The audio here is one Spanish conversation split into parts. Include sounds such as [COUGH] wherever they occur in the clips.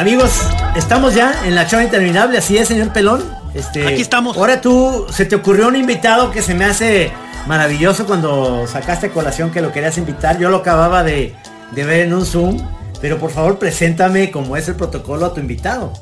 Amigos, estamos ya en la chora interminable, así es, señor Pelón. Este, Aquí estamos. Ahora tú, se te ocurrió un invitado que se me hace maravilloso cuando sacaste colación que lo querías invitar. Yo lo acababa de, de ver en un Zoom, pero por favor preséntame como es el protocolo a tu invitado.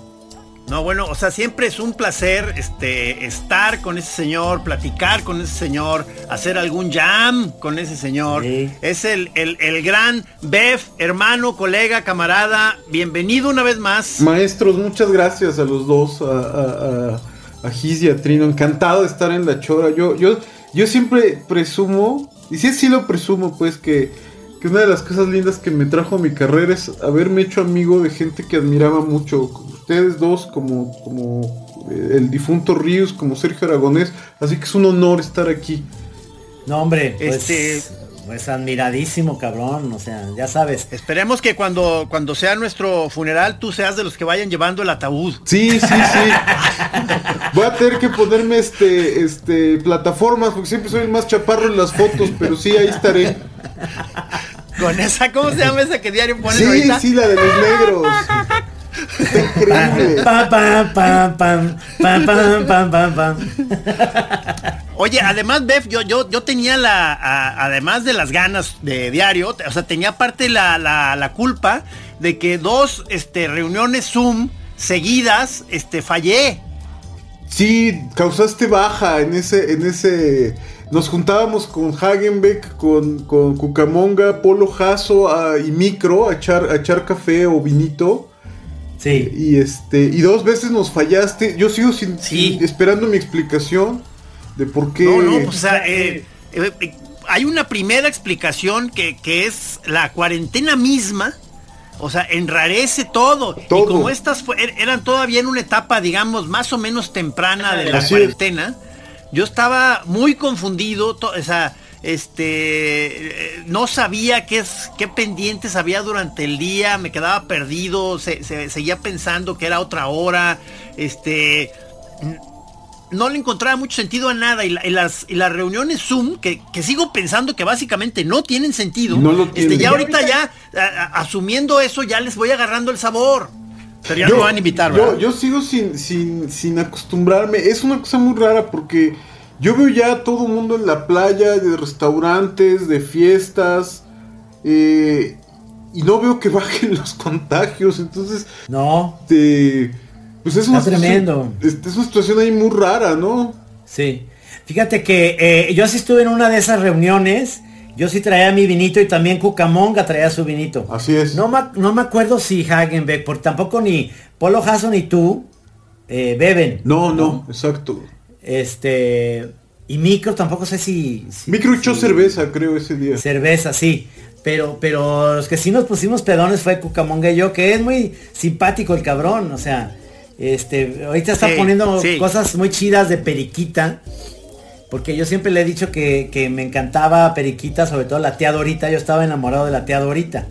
No, bueno, o sea, siempre es un placer este, estar con ese señor, platicar con ese señor, hacer algún jam con ese señor. Sí. Es el, el, el gran Bev, hermano, colega, camarada. Bienvenido una vez más. Maestros, muchas gracias a los dos, a, a, a, a Giz y a Trino. Encantado de estar en la chora. Yo, yo, yo siempre presumo, y sí, sí lo presumo, pues, que, que una de las cosas lindas que me trajo a mi carrera es haberme hecho amigo de gente que admiraba mucho. Ustedes dos, como, como eh, el difunto Ríos, como Sergio Aragonés. Así que es un honor estar aquí. No, hombre, pues, Este- pues admiradísimo, cabrón. O sea, ya sabes. Esperemos que cuando, cuando sea nuestro funeral, tú seas de los que vayan llevando el ataúd. Sí, sí, sí. Voy a tener que ponerme este, este, plataformas, porque siempre soy el más chaparro en las fotos, pero sí, ahí estaré. Con esa, ¿cómo se llama esa que diario ponen sí. Sí, la de los negros. Increíble. Oye, además, Bev, yo, yo, yo tenía la, a- además de las ganas de diario, o sea, tenía parte la, la, la culpa de que dos este, reuniones Zoom seguidas este, fallé. Sí, causaste baja en ese, en ese. Nos juntábamos con Hagenbeck, con, con Cucamonga, Polo Jasso ah, y Micro a echar, a echar café o vinito. Sí. Y este. Y dos veces nos fallaste. Yo sigo sin, Sí. sin- esperando mi explicación de por qué. No, no, pues, o sea, eh, eh, eh, hay una primera explicación que, que es la cuarentena misma. O sea, enrarece todo. Todo. Y como estas er- eran todavía en una etapa, digamos, más o menos temprana de la Así es. cuarentena, yo estaba muy confundido. o sea, este, no sabía qué, es, qué pendientes había durante el día, me quedaba perdido, se- se- seguía pensando que era otra hora. Este, no le encontraba mucho sentido a nada y, la- y las, y las reuniones Zoom, que, que sigo pensando que básicamente no tienen sentido, No lo este, tienen. ya ahorita ya, a- a- asumiendo eso, ya les voy agarrando el sabor. Pero ya no me van a invitar, yo, ¿verdad? yo sigo sin, sin, sin acostumbrarme. Es una cosa muy rara porque yo veo ya a todo el mundo en la playa, de restaurantes, de fiestas. eh, y no veo que [LAUGHS] bajen los contagios. Entonces, No, este, pues es una, Está tremendo. situación- es una situación ahí muy rara, ¿no? sí. Fíjate que eh, yo sí estuve en una de esas reuniones. Yo sí traía mi vinito y también Cucamonga traía su vinito. Así es. No me, no me acuerdo si Hagenbeck, porque tampoco ni Polo Jasso ni tú eh, beben. No, no, exacto. Este. Y micro tampoco sé si. si- Micro echó si- cerveza, creo, ese día. Cerveza, sí. Pero, pero los que sí nos pusimos pedones fue Cucamonga y yo, que es muy simpático el cabrón. O sea, este, ahorita está Sí, poniendo sí. cosas muy chidas de periquita. Porque yo siempre le he dicho que, que me encantaba Periquita, sobre todo la tía Dorita. Yo estaba enamorado de la tía Dorita.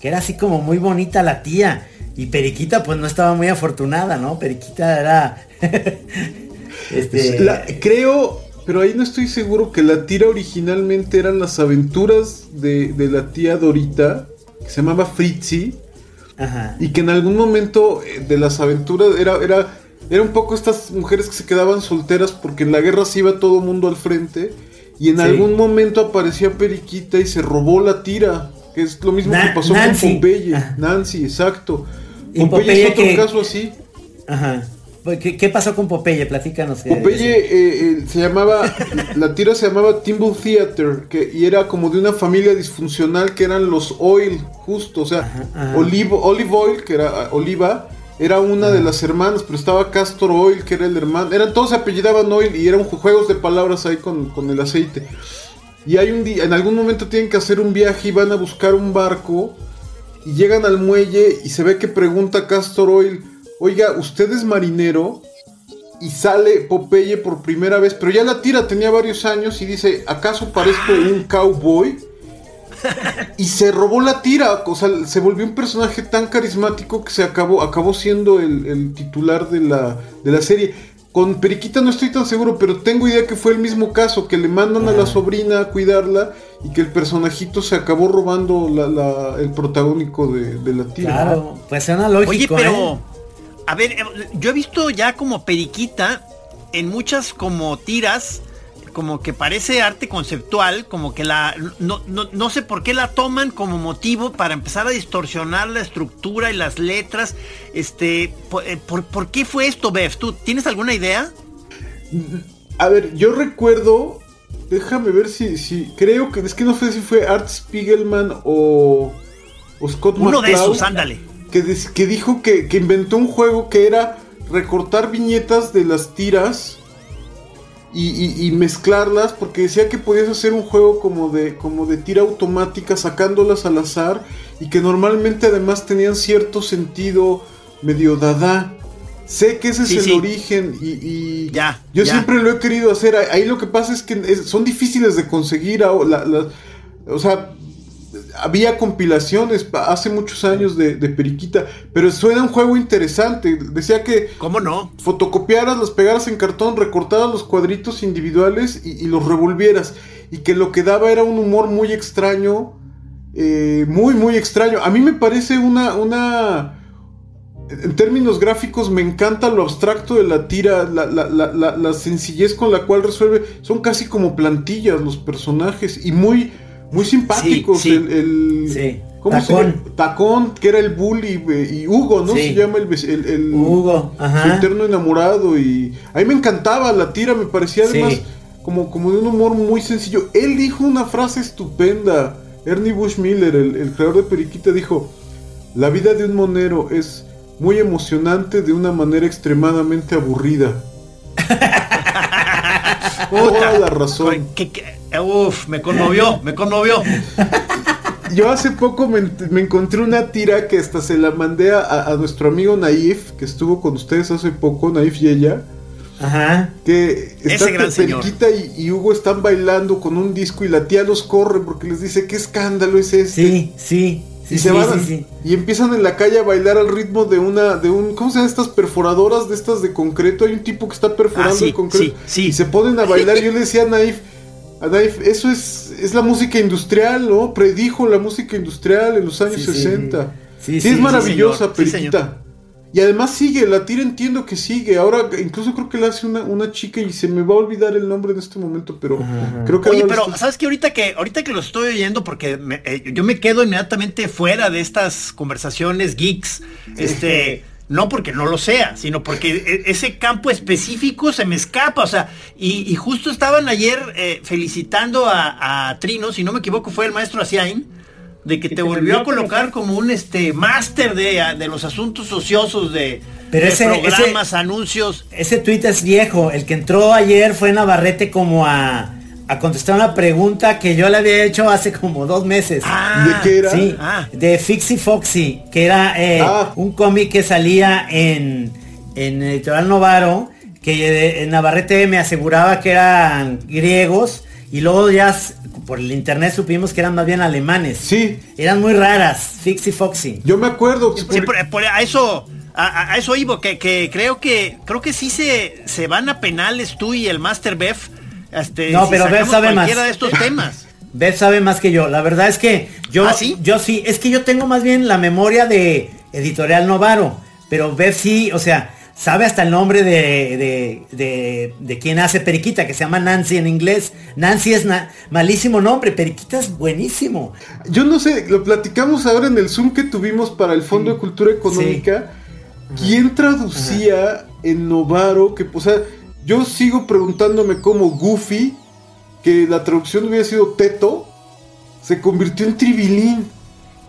Que era así como muy bonita la tía. Y Periquita pues no estaba muy afortunada, ¿no? Periquita era... [LAUGHS] este, La- creo, pero ahí no estoy seguro que la tira originalmente eran las aventuras de, de la tía Dorita, que se llamaba Fritzi, Ajá. y que en algún momento eh, de las aventuras era, era, era un poco estas mujeres que se quedaban solteras porque en la guerra se iba todo mundo al frente. y en Sí. algún momento aparecía Periquita y se robó la tira, que es lo mismo Na- que pasó Nancy. con Popeye. Ah. Nancy, exacto. Popeye es otro que- caso así. Ajá. ¿Qué, qué pasó con Popeye? Platícanos. Popeye eh, eh, se llamaba, [LAUGHS] la tira se llamaba Timble Theater, que, y era como de una familia disfuncional que eran los Oil, justo, o sea, Ajá, ajá. Olive, Olive Oil, que era ah, Oliva, era una de las hermanas, pero estaba Castor Oil, que era el hermano, eran todos se apellidaban Oil y eran ju- juegos de palabras ahí con, con el aceite. Y hay un día, en algún momento tienen que hacer un viaje y van a buscar un barco y llegan al muelle y se ve que pregunta Castor Oil, oiga, ¿usted es marinero? Y sale Popeye por primera vez, pero ya la tira tenía varios años y dice, ¿acaso parezco un cowboy? Y se robó la tira, o sea, se volvió un personaje tan carismático que se acabó, acabó siendo el, el titular de la, de la serie. Con Periquita no estoy tan seguro, pero tengo idea que fue el mismo caso, que le mandan a la sobrina a cuidarla y que el personajito se acabó robando la- la- el protagónico de, de la tira. Claro, pues suena lógico. Oye, pero, ¿eh? A ver, eh, yo he visto ya como periquita en muchas como tiras, como que parece arte conceptual, como que la, no, no, no sé por qué la toman como motivo para empezar a distorsionar la estructura y las letras. Este, por, eh, por- por qué fue esto, Bev? ¿Tú tienes alguna idea? A ver, yo recuerdo, déjame ver si, si creo que, es que no sé si fue Art Spiegelman o, o Scott Uno de esos, ándale. Que, des- que dijo que, que inventó un juego que era recortar viñetas de las tiras y, y- y mezclarlas, porque decía que podías hacer un juego como de, como de tira automática sacándolas al azar y que normalmente además tenían cierto sentido medio dada. Sé que ese Sí, es el sí. origen y, y Ya, yo ya. siempre lo he querido hacer. Ahí- lo que pasa es que son difíciles de conseguir. ah, la- la- o sea, había compilaciones hace muchos años de, de Periquita, pero suena un juego interesante. Decía que ¿Cómo no? fotocopiaras, las pegaras en cartón, recortaras los cuadritos individuales y, y los revolvieras. Y que lo que daba era un humor muy extraño, eh, muy, muy extraño. A mí me parece una, una... En términos gráficos me encanta lo abstracto de la tira, la, la- la- la- la sencillez con la cual resuelve. Son casi como plantillas los personajes y muy, muy simpáticos. Sí, sí. El, el- Sí. ¿Cómo se Tacón. llama? Tacón, que era el bully, y Hugo, ¿no? Se llama el, el- el- Hugo, su eterno enamorado y a mí me encantaba la tira, me parecía además como, como de un humor muy sencillo. Él dijo una frase estupenda, Ernie Bush Miller, el, el creador de Periquita, dijo, la vida de un monero es muy emocionante de una manera extremadamente aburrida. [LAUGHS] Toda la razón. Que- que- uf, me conmovió, me conmovió. [LAUGHS] Yo hace poco me, me encontré una tira que hasta se la mandé a, a nuestro amigo Naif, que estuvo con ustedes hace poco, Naif y ella. Ajá. Que está Ese gran señor. Periquita y, y Hugo están bailando con un disco y la tía los corre porque les dice qué escándalo es este. Sí, sí. Sí, y sí, se van sí, sí. y empiezan en la calle a bailar al ritmo de una de un ¿cómo se llaman estas perforadoras de estas de concreto? Hay un tipo que está perforando Ah, sí, el concreto sí, sí. y se ponen a bailar. [LAUGHS] Yo le decía a Naif, a Naif, eso es es la música industrial, ¿no? Predijo la música industrial en los años Sí, sí, 60. sí. Sí, es sí, sí, maravillosa, Periquita. y además sigue, la tira entiendo que sigue. Ahora incluso creo que la hace una, una chica y se me va a olvidar el nombre en este momento, pero creo que Oye, pero ¿sabes qué? Ahorita que ahorita que lo estoy oyendo, porque me- eh, yo me quedo inmediatamente fuera de estas conversaciones geeks, este, [LAUGHS] no porque no lo sea, sino porque e- ese campo específico se me escapa, o sea, y, y justo estaban ayer eh, felicitando a, a Trino, si no me equivoco fue el maestro Asiain, de que te volvió a colocar como un este máster de, de los asuntos ociosos de, Pero de ese- programas, anuncios. Ese tuit es viejo. El que entró ayer fue Navarrete como a, a contestar una pregunta que yo le había hecho hace como dos meses. Ah, ¿De qué era? Sí, Ah. de Fixie Foxy, que era eh, Ah. un cómic que salía en, en Editorial Novaro, que eh, Navarrete me aseguraba que eran griegos, y luego ya por el internet supimos que eran más bien alemanes. Sí, Eran muy raras, Fixie Foxy. yo me acuerdo. Sí, por- por- a eso a, eso Ivo que, que creo que creo que sí se, se van a penales tú y el Master Bef este, No, si pero sacamos sabe más. de estos temas [LAUGHS] Beth sabe más que yo. La verdad es que yo, ¿Ah, sí? yo sí, es que yo tengo más bien la memoria de Editorial Novaro. Pero Beth sí, o sea, sabe hasta el nombre de, de, de, de quien hace Periquita, que se llama Nancy en inglés. Nancy es na- malísimo nombre, Periquita es buenísimo. Yo no sé, lo platicamos ahora en el Zoom que tuvimos para el Fondo de Cultura Económica. ¿Quién traducía en Novaro? Que, o sea, yo sigo preguntándome cómo Goofy, que la traducción hubiera sido Teto, se convirtió en Tribilín.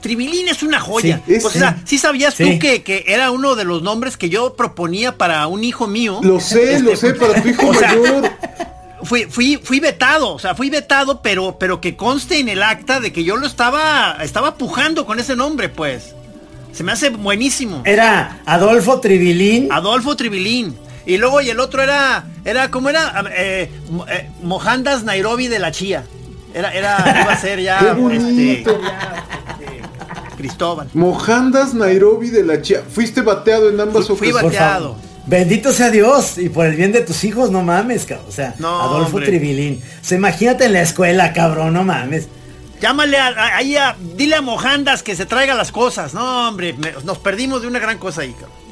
Tribilín es una joya. Sí, es- o sea, sí sabías Sí. tú que, que era uno de los nombres que yo proponía para un hijo mío. Lo sé, lo sé, para tu hijo [LAUGHS] sea, mayor. Fui, fui, fui vetado, o sea, fui vetado, pero, pero que conste en el acta de que yo lo estaba, estaba pujando con ese nombre, pues. Se me hace buenísimo. Era Adolfo Tribilín. Adolfo Tribilín. Y luego y el otro era, era, ¿cómo era? Eh, eh, Mohandas Nairobi de la Chía. Era, era, iba a ser ya, [LAUGHS] Qué este, bonito. Cristóbal. Mohandas Nairobi de la Chia. Fuiste bateado en ambas Fui- fui bateado. favor. Bendito sea Dios y por el bien de tus hijos, no mames, cabrón. O sea, No, Adolfo hombre. Tribilín. O sea, imagínate en la escuela, cabrón, no mames. Llámale a, a- dile a Mohandas que se traiga las cosas. No, hombre, me- nos perdimos de una gran cosa ahí, cabrón.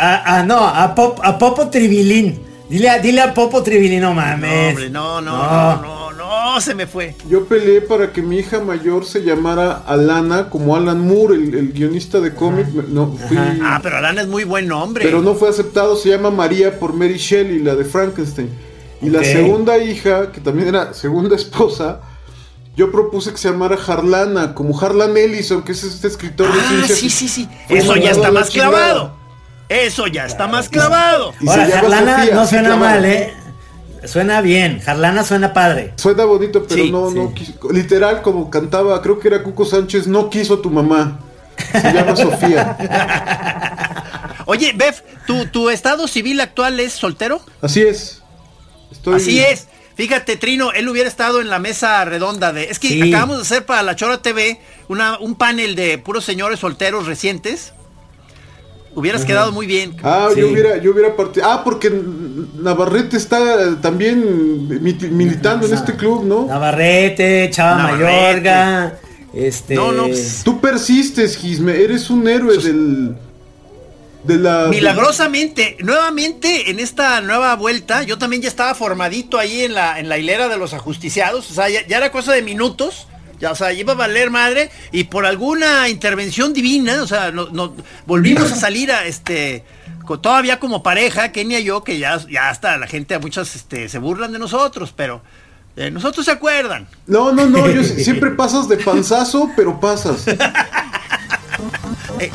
A, a- no, a, Pop- a Popo Tribilín. Dile a, dile a Popo Tribilín, no No, mames. hombre, no, no, no, no, no, se me fue. Yo peleé para que mi hija mayor se llamara Alana, como Alan Moore, el, el guionista de cómic. No, fui- Ah, pero Alana es muy buen nombre. pero no fue aceptado. Se llama María por Mary Shelley, la de Frankenstein. Y la segunda hija, que también era segunda esposa, yo propuse que se llamara Harlana, como Harlan Ellison, que es este escritor de Ah, ciencia sí, sí, sí. Eso ya está más chingada. clavado. Eso ya está más clavado. Y Ahora, Jarlana Sofía, no suena clavado. mal, ¿eh? Suena bien. Jarlana suena padre. Suena bonito, pero Sí, no, sí. no quiso. Literal, como cantaba, creo que era Cuco Sánchez, no quiso a tu mamá. Se llama Sofía. [LAUGHS] Oye, Bef, ¿tu, ¿tu estado civil actual es soltero? Así es. Estoy... Así es. Fíjate, Trino, él hubiera estado en la mesa redonda de... Es que Sí. acabamos de hacer para la Chora TV una, un panel de puros señores solteros recientes. Hubieras quedado muy bien. Ah, Sí. yo hubiera, yo hubiera partido. Ah, porque Navarrete está también mi- militando en este club, ¿no? Navarrete, Chava Navarrete. Mayorga. Este. No, no, pues, Tú persistes, Gisme, eres un héroe del. De la. Milagrosamente, nuevamente en esta nueva vuelta, yo también ya estaba formadito ahí en la, en la hilera de los ajusticiados, o sea, ya, ya era cosa de minutos, ya, o sea, iba a valer madre, y por alguna intervención divina, o sea, no, no- volvimos a salir a este, todavía como pareja, Kenia y yo, que ya, ya hasta la gente, muchas este, se burlan de nosotros, pero eh, nosotros se acuerdan. No, no, no, yo si- [LAUGHS] siempre pasas de panzazo, pero pasas. Oye,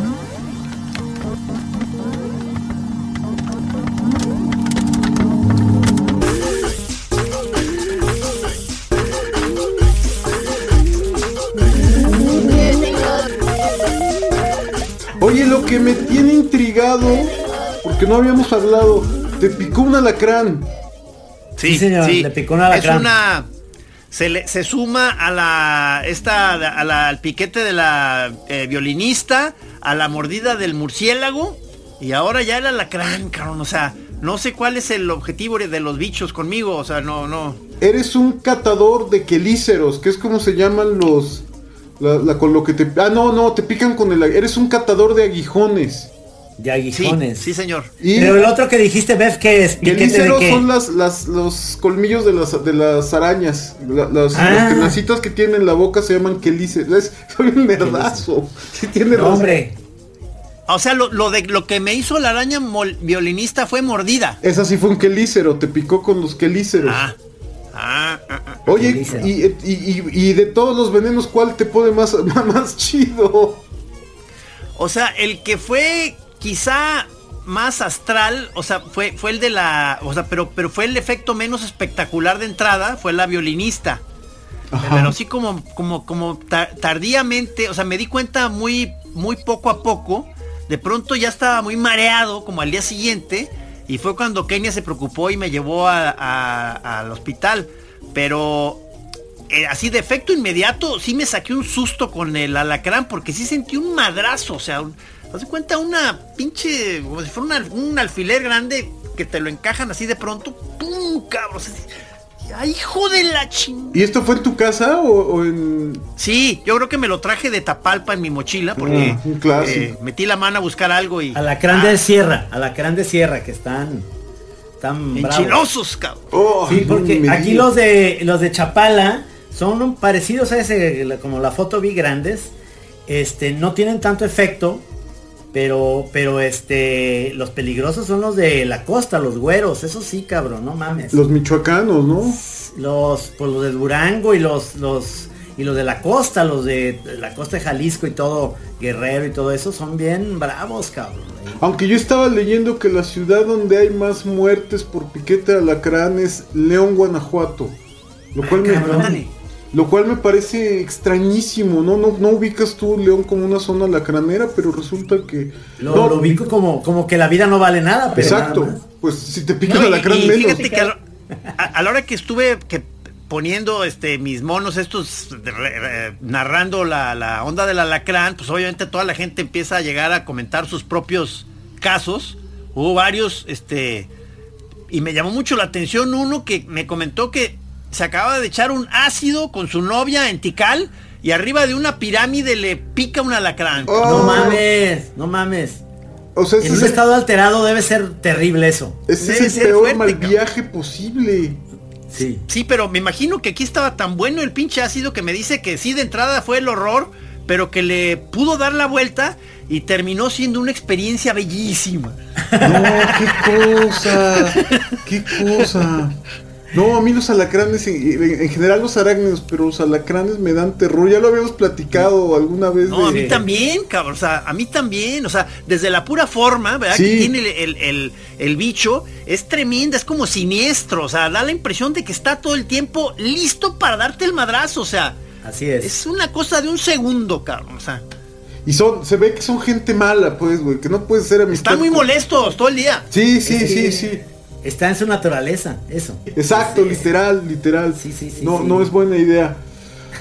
lo que me tiene intrigado, porque no habíamos hablado, te picó un alacrán. Sí, señor, le picó un alacrán. Es una. Se, le, se suma a la. Esta. A la, al piquete de la eh, violinista. A la mordida del murciélago. Y ahora ya el alacrán, cabrón. O sea, no sé cuál es el objetivo de los bichos conmigo. O sea, no, no. Eres un catador de quelíceros, que es como se llaman los... La, la- con lo que te... Ah, no, no, te pican con el... Eres un catador de aguijones. De aguijones. sí, señor. Y Pero el otro que dijiste, Bev, ¿qué es? ¿Piquete de quelíceros qué? son las, las, los colmillos de las, de las arañas. La- las, Ah. Las tenacitas que tienen en la boca se llaman quelíceros. Es- [LAUGHS] soy un nerdazo. Sí tiene No, razón. hombre. O sea, lo, lo de lo que me hizo la araña mol- violinista fue mordida. Esa sí fue un quelícero, te picó con los quelíceros. Ah. Ah, ah, ah. Oye, y, y- y- y de todos los venenos, ¿cuál te pone [LAUGHS] más, más chido? O sea, el que fue quizá más astral, o sea, fue, fue el de la, o sea, pero, pero fue el efecto menos espectacular de entrada, fue la violinista. Ajá. Pero sí como, como, como ta- tardíamente, o sea, me di cuenta muy, muy poco a poco. De pronto ya estaba muy mareado, como al día siguiente, y fue cuando Kenia se preocupó y me llevó al hospital. Pero eh, así de efecto inmediato, sí me saqué un susto con el alacrán, porque sí sentí un madrazo, o sea, un, cuenta una pinche, como si fuera un al- un alfiler grande que te lo encajan así de pronto, ¡pum! cabrón! ¡Ay, hijo de la chingada! ¿Y esto fue en tu casa o, o en...? Sí, yo creo que me lo traje de Tapalpa en mi mochila porque Ah, un clásico. eh, metí la mano a buscar algo y... Alacrán Ah, de Sierra, Alacrán de Sierra, que están tan enchilosos, cabrón. Oh, Sí, porque no aquí los de los de Chapala son parecidos a ese, la- como la foto vi grandes. Este, no tienen tanto efecto, pero, pero este, los peligrosos son los de la costa, los güeros, eso sí, cabrón, no mames. Los michoacanos, ¿no? Los, pues los de Durango y los, los, y los de la costa, los de la costa de Jalisco y todo, Guerrero y todo eso, son bien bravos, cabrón. Aunque yo estaba leyendo que la ciudad donde hay más muertes por piquete de alacrán es León, Guanajuato. Lo cual, me, cabrón. Lo cual me parece extrañísimo, ¿no? ¿no? No ubicas tú León como una zona alacranera, pero resulta que... Lo, no, lo ubico como, como que la vida no vale nada, pero Exacto. nada. Pues si te pica No, alacrán y menos. fíjate que a, la- a- a la hora que estuve que poniendo este mis monos estos de- re- narrando la, la onda del alacrán, pues obviamente toda la gente empieza a llegar a comentar sus propios casos. Hubo varios, este, y me llamó mucho la atención uno que me comentó que se acaba de echar un ácido con su novia en Tikal y arriba de una pirámide le pica un alacrán. Oh, No mames, no mames. O sea, ese En es un el, estado alterado debe ser terrible eso. ese es debe el ser peor fuerte, mal cabrón. viaje posible. Sí. Sí, pero me imagino que aquí estaba tan bueno el pinche ácido que me dice que sí de entrada fue el horror, pero que le pudo dar la vuelta y terminó siendo una experiencia bellísima. No, qué cosa. Qué cosa. [LAUGHS] No, a mí los alacranes, en, en general los arácnidos, pero los alacranes me dan terror. Ya lo habíamos platicado alguna vez. No, a mí también, cabrón, o sea, a mí también, o sea, desde la pura forma, ¿verdad? Sí. Que tiene el, el- el- el bicho, es tremenda, es como siniestro, o sea, da la impresión de que está todo el tiempo listo para darte el madrazo, o sea, Así es. es una cosa de un segundo, cabrón, o sea, Y son, se ve que son gente mala, pues, güey, que no puede ser amistad. están muy molestos todo el día. Sí, sí, sí, sí. Está en su naturaleza, eso. Exacto, literal, literal. Sí, sí, sí, no, sí. no es buena idea.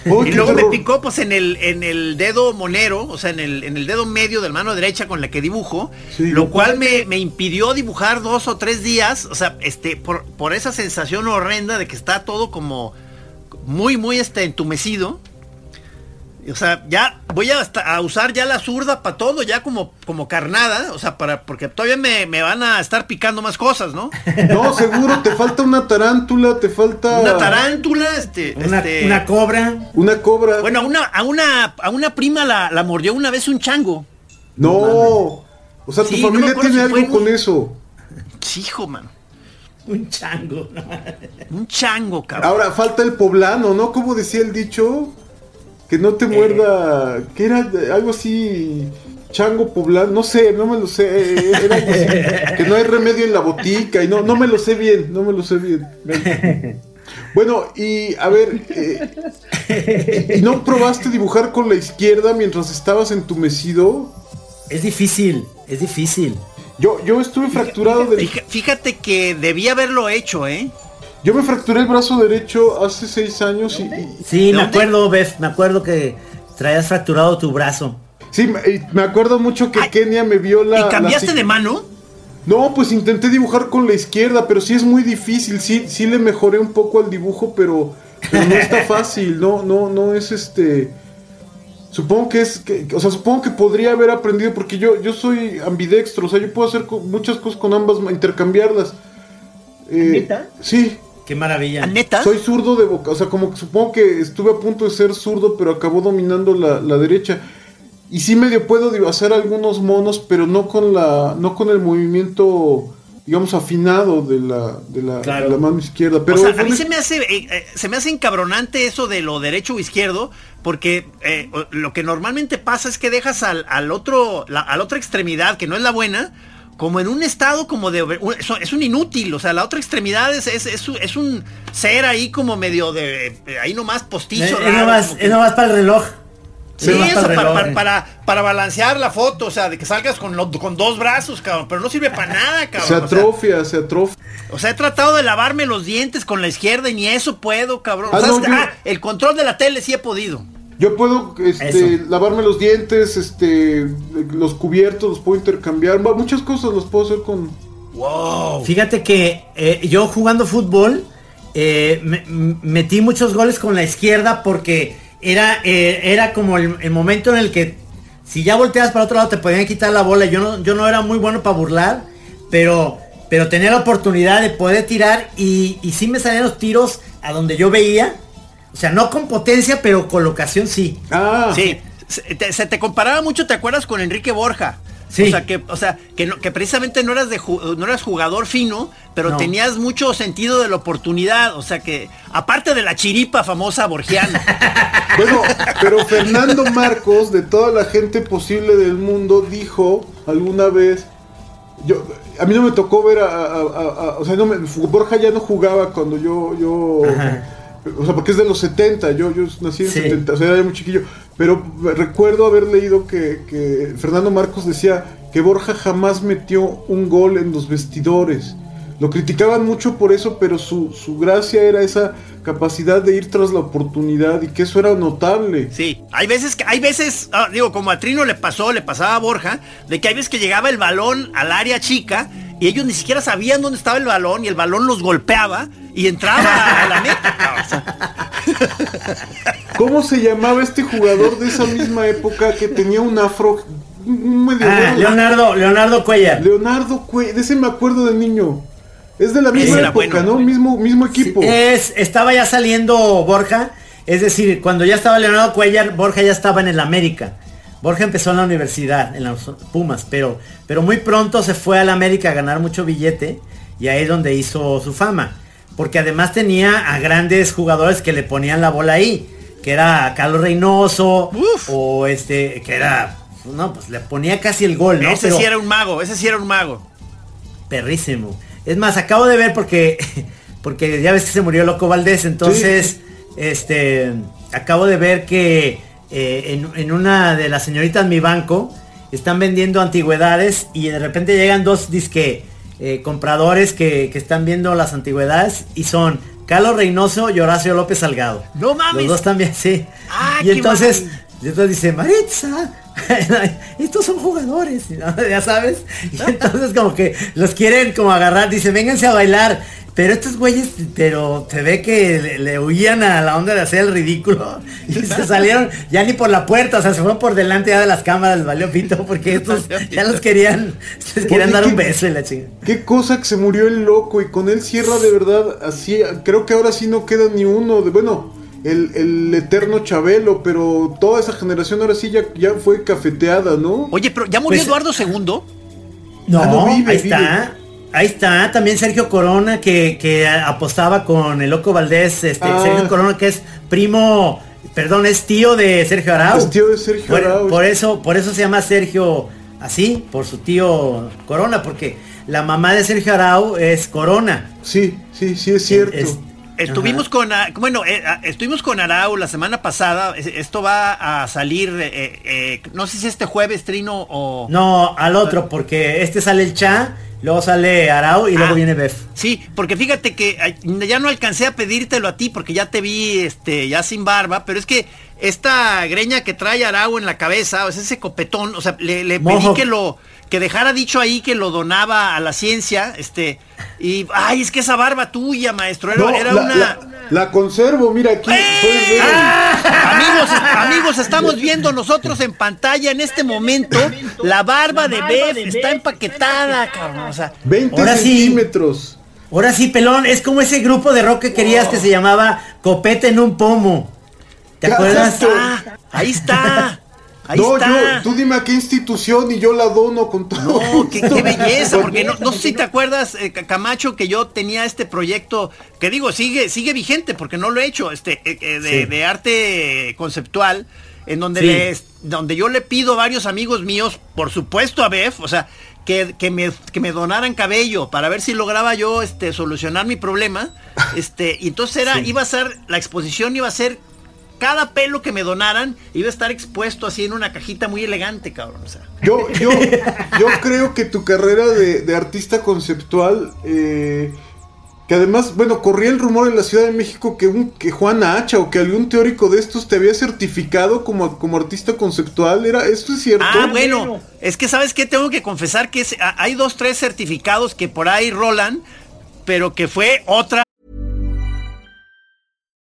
Y luego me picó pues en el, en el dedo monero, o sea, en el, en el dedo medio de la mano derecha con la que dibujo, Sí. lo cual me, me impidió dibujar dos o tres días, o sea, este, por, por esa sensación horrenda de que está todo como muy, muy este, entumecido. O sea, ya voy a, hasta- a usar ya la zurda para todo, ya como, como carnada, o sea, para, porque todavía me, me van a estar picando más cosas, ¿no? [LAUGHS] No, seguro, te falta una tarántula, te falta. Una tarántula, este, Una, este, una cobra. Una cobra. Bueno, a una, a una, a una prima la, la mordió una vez un chango. no. O sea, tu Sí, familia tiene si algo con eso. Sí, hijo, mano. Un chango. Un chango, cabrón. Ahora falta el poblano, ¿no? Como decía el dicho, que no te muerda, que era de- algo así, chango poblano, no sé, no me lo sé, eh, era algo así, que no hay remedio en la botica y no, no me lo sé bien, no me lo sé bien. Bueno, y a ver, eh, ¿y no probaste dibujar con la izquierda mientras estabas entumecido? Es difícil, es difícil. Yo, yo estuve fracturado del, Fija- Fíjate que debía haberlo hecho, ¿eh? Yo me fracturé el brazo derecho hace seis años y, y- Sí, me acuerdo, Beth, me acuerdo que traías fracturado tu brazo. sí, me, y me acuerdo mucho que Ay, Kenia me vio la... ¿Y cambiaste de mano? No, pues intenté dibujar con la izquierda, pero sí es muy difícil, sí, sí le mejoré un poco al dibujo, pero, pero no está [LAUGHS] fácil, no, no, no es este. Supongo que es, que, o sea, supongo que podría haber aprendido porque yo, yo soy ambidextro, o sea, yo puedo hacer muchas cosas con ambas, intercambiarlas. Eh, Sí, Qué maravilla. ¿A neta? soy zurdo de boca, o sea, como que supongo que estuve a punto de ser zurdo, pero acabó dominando la, la derecha. Y sí medio puedo digo, hacer algunos monos, pero no con la, no con el movimiento, digamos, afinado de la, de la, Claro. de la mano izquierda. Pero o sea, a mí se me hace eh, eh, se me hace encabronante eso de lo derecho o izquierdo, porque eh, lo que normalmente pasa es que dejas al, al otro, la, a la otra extremidad, que no es la buena, como en un estado como de es, es un inútil, o sea, la otra extremidad es, es, es un- es un ser ahí como medio de eh, ahí nomás Es, postizo. es raro, nomás, que- es nomás para el reloj. Sí, Es eso, para el para, reloj, para, eh. para, para balancear la foto, o sea, de que salgas con, lo- con dos brazos, cabrón, pero no sirve para nada, [LAUGHS] cabrón. se o sea, atrofia, se atrofia. o sea, he tratado de lavarme los dientes con la izquierda y ni eso puedo, cabrón. Ah, O sea, no, es- yo- ah, el control de la tele sí he podido. Yo puedo este, lavarme los dientes, este, los cubiertos, los puedo intercambiar, muchas cosas las puedo hacer con... Wow. Fíjate que eh, yo jugando fútbol, eh, me- metí muchos goles con la izquierda porque era, eh, era como el, el momento en el que si ya volteabas para otro lado te podían quitar la bola. Yo no, yo no era muy bueno para burlar, pero, pero tenía la oportunidad de poder tirar y, y sí me salían los tiros a donde yo veía. O sea, no con potencia, pero colocación sí. Ah, Sí, se te, se te comparaba mucho, ¿te acuerdas con Enrique Borja? Sí. O sea, que, o sea, que, no- que precisamente no eras, de, ju- no eras jugador fino, pero No. tenías mucho sentido de la oportunidad. O sea que, aparte de la chiripa famosa borgiana. [LAUGHS] Bueno, pero Fernando Marcos, de toda la gente posible del mundo, dijo alguna vez, yo, a mí no me tocó ver a, a- a- a- o sea, no me- Borja ya no jugaba cuando yo, yo, o sea, porque es de los 70, yo, yo nací en Sí. 70, o sea, era muy chiquillo, pero recuerdo haber leído que, que Fernando Marcos decía que Borja jamás metió un gol en los vestidores. Lo criticaban mucho por eso, pero su, su gracia era esa capacidad de ir tras la oportunidad y que eso era notable. Sí, hay veces que, hay veces, ah, digo, como a Trino le pasó, le pasaba a Borja, de que hay veces que llegaba el balón al área chica y ellos ni siquiera sabían dónde estaba el balón y el balón los golpeaba y entraba a la [LAUGHS] sea, ¿Cómo se llamaba este jugador de esa misma época que tenía un afro un medio Ah? Leonardo, Leonardo Cuellar. Leonardo Cue, de ese me acuerdo de niño. Es de la misma época, bueno. ¿no? Mismo, mismo equipo. Es, estaba ya saliendo Borja, es decir, cuando ya estaba Leonardo Cuellar, Borja ya estaba en el América. Borja empezó en la universidad, en los Pumas, pero, pero muy pronto se fue al América a ganar mucho billete y ahí es donde hizo su fama. Porque además tenía a grandes jugadores que le ponían la bola ahí, que era Carlos Reynoso, Uf. o este, que era, no, pues le ponía casi el gol, ¿no? ese Pero- sí era un mago, ese sí era un mago. Perrísimo. Es más, acabo de ver porque [LAUGHS] porque ya ves que se murió Loco Valdés, entonces este acabo de ver que eh, en, en una de las señoritas mi banco están vendiendo antigüedades y de repente llegan dos disque eh, compradores que, que están viendo las antigüedades y son Carlos Reynoso y Horacio López Salgado. ¡No mames! Los dos también, sí. ¡Ah, y entonces, entonces dice, Maritza, [LAUGHS] estos son jugadores, ¿no? [LAUGHS] ya sabes. Y entonces como que los quieren como agarrar, dice, vénganse a bailar. Pero estos güeyes, pero se ve que le, le huían a la onda de hacer el ridículo. [LAUGHS] Y se salieron ya ni por la puerta, o sea, se fueron por delante ya de las cámaras, les valió pito, porque estos ya los querían, les querían dar un ¿qué- beso y la chingada. Qué cosa que se murió el loco y con él cierra de verdad así. Creo que ahora sí no queda ni uno. De, bueno, el, el eterno Chabelo, pero toda esa generación ahora sí ya, ya fue cafeteada, ¿no? Oye, pero ya murió Pues- Eduardo II. No, Ah, no, vive, ahí vive. está. Ahí está, también Sergio Corona que, que apostaba con el Loco Valdés, este, Ah. Sergio Corona que es primo, perdón, es tío de Sergio Arau. Es tío de Sergio por, Arau. por eso, por eso se llama Sergio así, por su tío Corona, porque la mamá de Sergio Arau es Corona. Sí, sí, sí es cierto. Es- Estuvimos Ajá. con, bueno, eh, estuvimos con Arau la semana pasada. Es- Esto va a salir, eh, eh, no sé si este jueves, Trino, o... No, al otro, porque este sale el Cha, luego sale Arau y luego Ah. viene Bef. Sí, porque fíjate que ya no alcancé a pedírtelo a ti porque ya te vi este ya sin barba, pero es que esta greña que trae Arau en la cabeza, o sea, ese copetón, o sea, le, le pedí que lo que dejara dicho ahí que lo donaba a la ciencia, este, y ay, es que esa barba tuya, maestro, era, No, era la, una la- la conservo, mira aquí. ver. [LAUGHS] Amigos, amigos, estamos viendo nosotros en pantalla en este momento la barba de Beth está empaquetada, cabrón, o sea, 20 Ahora sí. centímetros. Ahora sí, pelón, es como ese grupo de rock que querías que se llamaba Copete en un pomo. ¿Te acuerdas? Ah, ahí está. Ahí no, está. yo, tú dime a qué institución y yo la dono con todo. No, qué, belleza, porque no, no sé si te acuerdas, eh, Ca- Camacho, que yo tenía este proyecto, que digo, sigue, sigue vigente, porque no lo he hecho, este, eh, eh, de, Sí. de arte conceptual, en donde Sí. les, donde yo le pido a varios amigos míos, por supuesto a Bef, o sea, que, que me, que me donaran cabello para ver si lograba yo este, solucionar mi problema. Este, y entonces era, iba a ser, la exposición iba a ser cada pelo que me donaran iba a estar expuesto así en una cajita muy elegante, cabrón. O sea. Yo, yo, yo creo que tu carrera de, de artista conceptual, eh, que además, bueno, corría el rumor en la Ciudad de México que, un, que Juan Hacha o que algún teórico de estos te había certificado como, como artista conceptual. ¿Era, ¿Esto es cierto? Ah, bueno, es que sabes que tengo que confesar que es- a- hay dos, tres certificados que por ahí rolan, pero que fue otra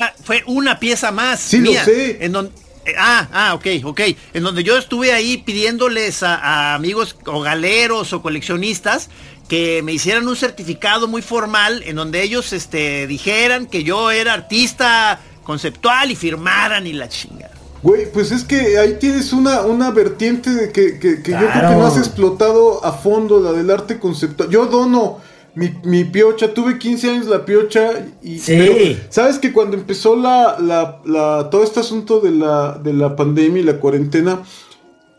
Ah, Fue una pieza más. Sí, lo sé. En donde, eh, ah, ah, ok, ok. En donde yo estuve ahí pidiéndoles a, a amigos o galeros o coleccionistas que me hicieran un certificado muy formal en donde ellos este, dijeran que yo era artista conceptual y firmaran y la chingada. Güey, pues es que ahí tienes una, una vertiente de que, que- que yo creo que no has explotado a fondo la del arte conceptual. Yo dono mi, mi piocha, tuve 15 años la piocha y... Sí. pero, ¿Sabes que cuando empezó la, la, la- todo este asunto de la, de la pandemia y la cuarentena,